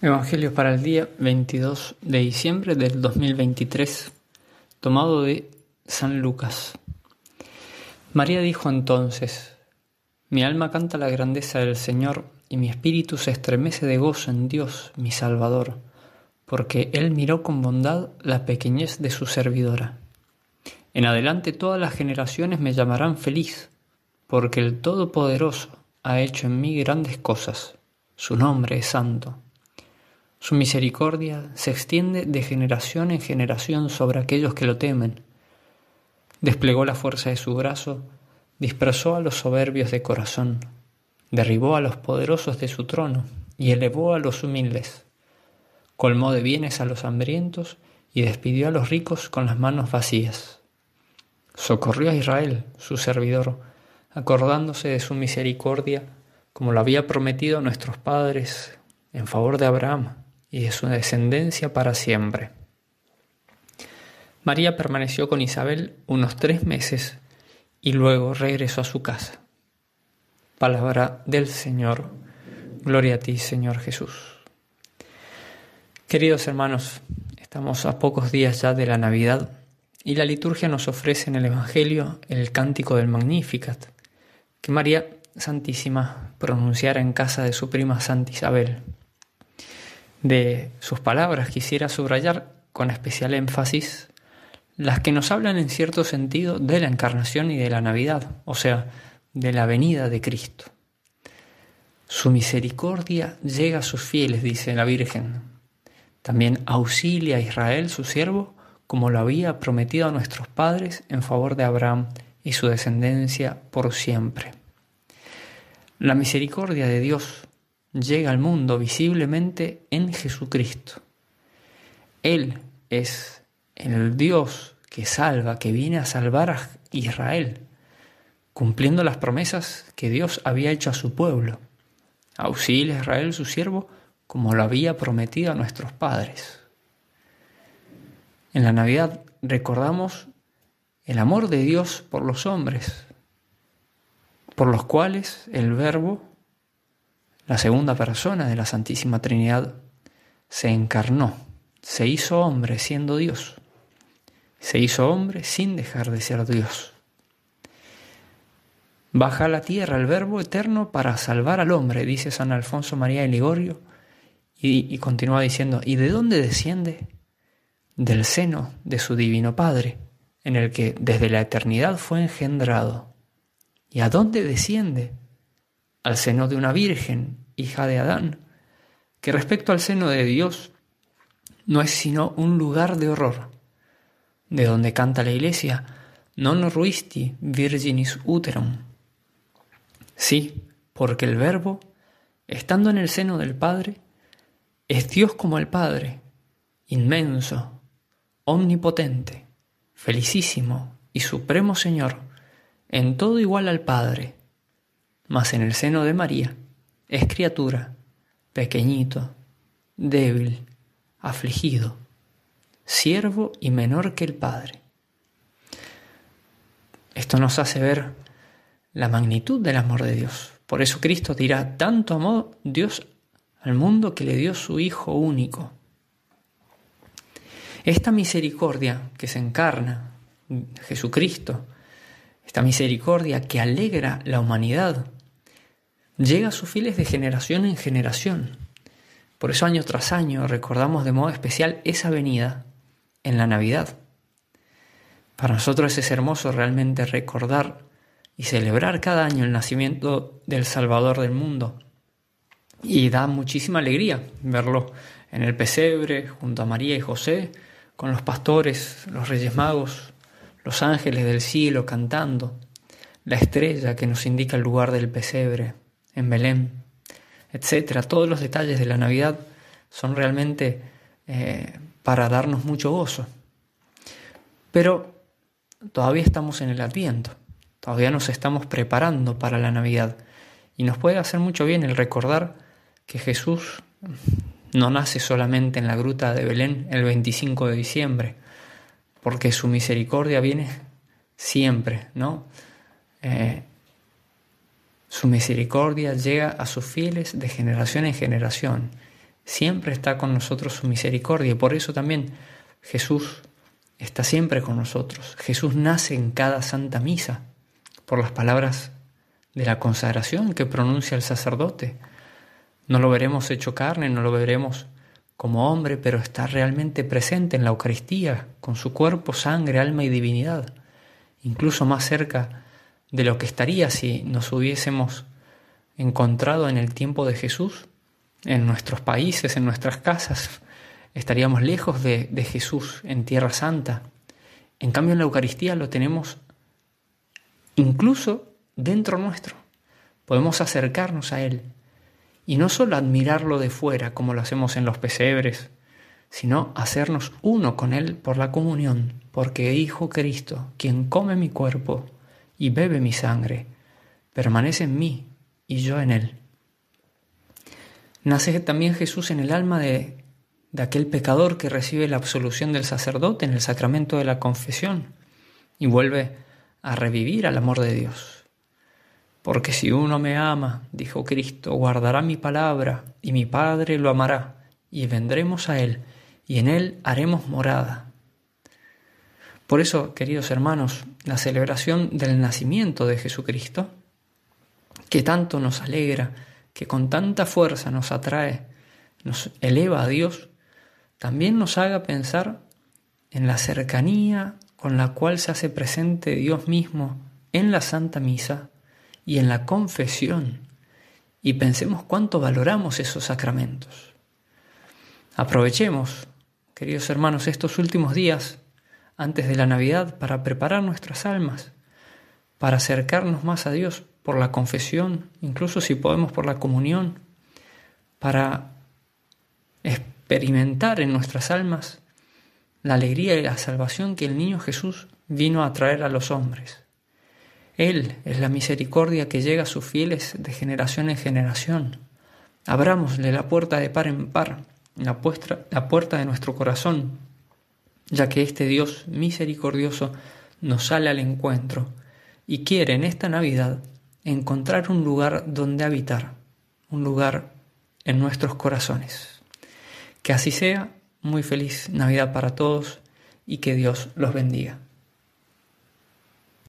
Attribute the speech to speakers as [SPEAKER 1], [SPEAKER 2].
[SPEAKER 1] Evangelio para el día 22 de diciembre del 2023, tomado de San Lucas. María dijo entonces, Mi alma canta la grandeza del Señor y mi espíritu se estremece de gozo en Dios, mi Salvador, porque Él miró con bondad la pequeñez de su servidora. En adelante todas las generaciones me llamarán feliz, porque el Todopoderoso ha hecho en mí grandes cosas. Su nombre es santo. Su misericordia se extiende de generación en generación sobre aquellos que lo temen. Desplegó la fuerza de su brazo, dispersó a los soberbios de corazón, derribó a los poderosos de su trono y elevó a los humildes. Colmó de bienes a los hambrientos y despidió a los ricos con las manos vacías. Socorrió a Israel, su servidor, acordándose de su misericordia, como lo había prometido a nuestros padres en favor de Abraham y de su descendencia para siempre. María permaneció con Isabel unos tres meses y luego regresó a su casa. Palabra del Señor. Gloria a ti, Señor Jesús. Queridos hermanos, estamos a pocos días ya de la Navidad y la liturgia nos ofrece en el Evangelio el cántico del Magnificat, que María Santísima pronunciara en casa de su prima Santa Isabel de sus palabras quisiera subrayar con especial énfasis las que nos hablan en cierto sentido de la encarnación y de la Navidad, o sea, de la venida de Cristo. Su misericordia llega a sus fieles, dice la Virgen. También auxilia a Israel, su siervo, como lo había prometido a nuestros padres en favor de Abraham y su descendencia por siempre. La misericordia de Dios llega al mundo visiblemente en Jesucristo. Él es el Dios que salva, que viene a salvar a Israel, cumpliendo las promesas que Dios había hecho a su pueblo. Auxilia a Israel, su siervo, como lo había prometido a nuestros padres. En la Navidad recordamos el amor de Dios por los hombres, por los cuales el Verbo la segunda persona de la Santísima Trinidad, se encarnó, se hizo hombre siendo Dios, se hizo hombre sin dejar de ser Dios. Baja a la tierra el Verbo eterno para salvar al hombre, dice San Alfonso María de Ligorio, y, y continúa diciendo, ¿y de dónde desciende? Del seno de su divino Padre, en el que desde la eternidad fue engendrado. ¿Y a dónde desciende? Al seno de una virgen, hija de Adán, que respecto al seno de Dios no es sino un lugar de horror, de donde canta la iglesia, non ruisti virginis uterum. Sí, porque el Verbo, estando en el seno del Padre, es Dios como el Padre, inmenso, omnipotente, felicísimo y supremo Señor, en todo igual al Padre, mas en el seno de María es criatura, pequeñito, débil, afligido, siervo y menor que el Padre. Esto nos hace ver la magnitud del amor de Dios. Por eso Cristo dirá, tanto amó Dios al mundo que le dio su Hijo único. Esta misericordia que se encarna, Jesucristo, esta misericordia que alegra la humanidad, llega a sus fieles de generación en generación. Por eso año tras año recordamos de modo especial esa venida en la Navidad. Para nosotros es hermoso realmente recordar y celebrar cada año el nacimiento del Salvador del mundo. Y da muchísima alegría verlo en el pesebre junto a María y José, con los pastores, los reyes magos, los ángeles del cielo cantando, la estrella que nos indica el lugar del pesebre, en Belén, etcétera. Todos los detalles de la Navidad son realmente eh, para darnos mucho gozo. Pero todavía estamos en el Adviento, todavía nos estamos preparando para la Navidad y nos puede hacer mucho bien el recordar que Jesús no nace solamente en la gruta de Belén el 25 de diciembre, porque su misericordia viene siempre, ¿no? Eh, su misericordia llega a sus fieles de generación en generación. siempre está con nosotros su misericordia y por eso también Jesús está siempre con nosotros. Jesús nace en cada santa misa por las palabras de la consagración que pronuncia el sacerdote. No lo veremos hecho carne, no lo veremos como hombre, pero está realmente presente en la Eucaristía, con su cuerpo, sangre, alma y divinidad, incluso más cerca de lo que estaría si nos hubiésemos encontrado en el tiempo de Jesús, en nuestros países, en nuestras casas. Estaríamos lejos de, de Jesús en Tierra Santa. En cambio en la Eucaristía lo tenemos incluso dentro nuestro. Podemos acercarnos a Él y no solo admirarlo de fuera como lo hacemos en los pesebres, sino hacernos uno con Él por la comunión, porque Hijo Cristo, quien come mi cuerpo y bebe mi sangre, permanece en mí y yo en Él. Nace también Jesús en el alma de, de aquel pecador que recibe la absolución del sacerdote en el sacramento de la confesión y vuelve a revivir al amor de Dios. Porque si uno me ama, dijo Cristo, guardará mi palabra, y mi Padre lo amará, y vendremos a Él, y en Él haremos morada. Por eso, queridos hermanos, la celebración del nacimiento de Jesucristo, que tanto nos alegra, que con tanta fuerza nos atrae, nos eleva a Dios, también nos haga pensar en la cercanía con la cual se hace presente Dios mismo en la Santa Misa y en la confesión, y pensemos cuánto valoramos esos sacramentos. Aprovechemos, queridos hermanos, estos últimos días antes de la Navidad para preparar nuestras almas, para acercarnos más a Dios, por la confesión, incluso si podemos por la comunión, para experimentar en nuestras almas la alegría y la salvación que el niño Jesús vino a traer a los hombres. Él es la misericordia que llega a sus fieles de generación en generación. Abrámosle la puerta de par en par, la, la puerta de nuestro corazón, ya que este Dios misericordioso nos sale al encuentro y quiere en esta Navidad encontrar un lugar donde habitar, un lugar en nuestros corazones. Que así sea, muy feliz Navidad para todos y que Dios los bendiga.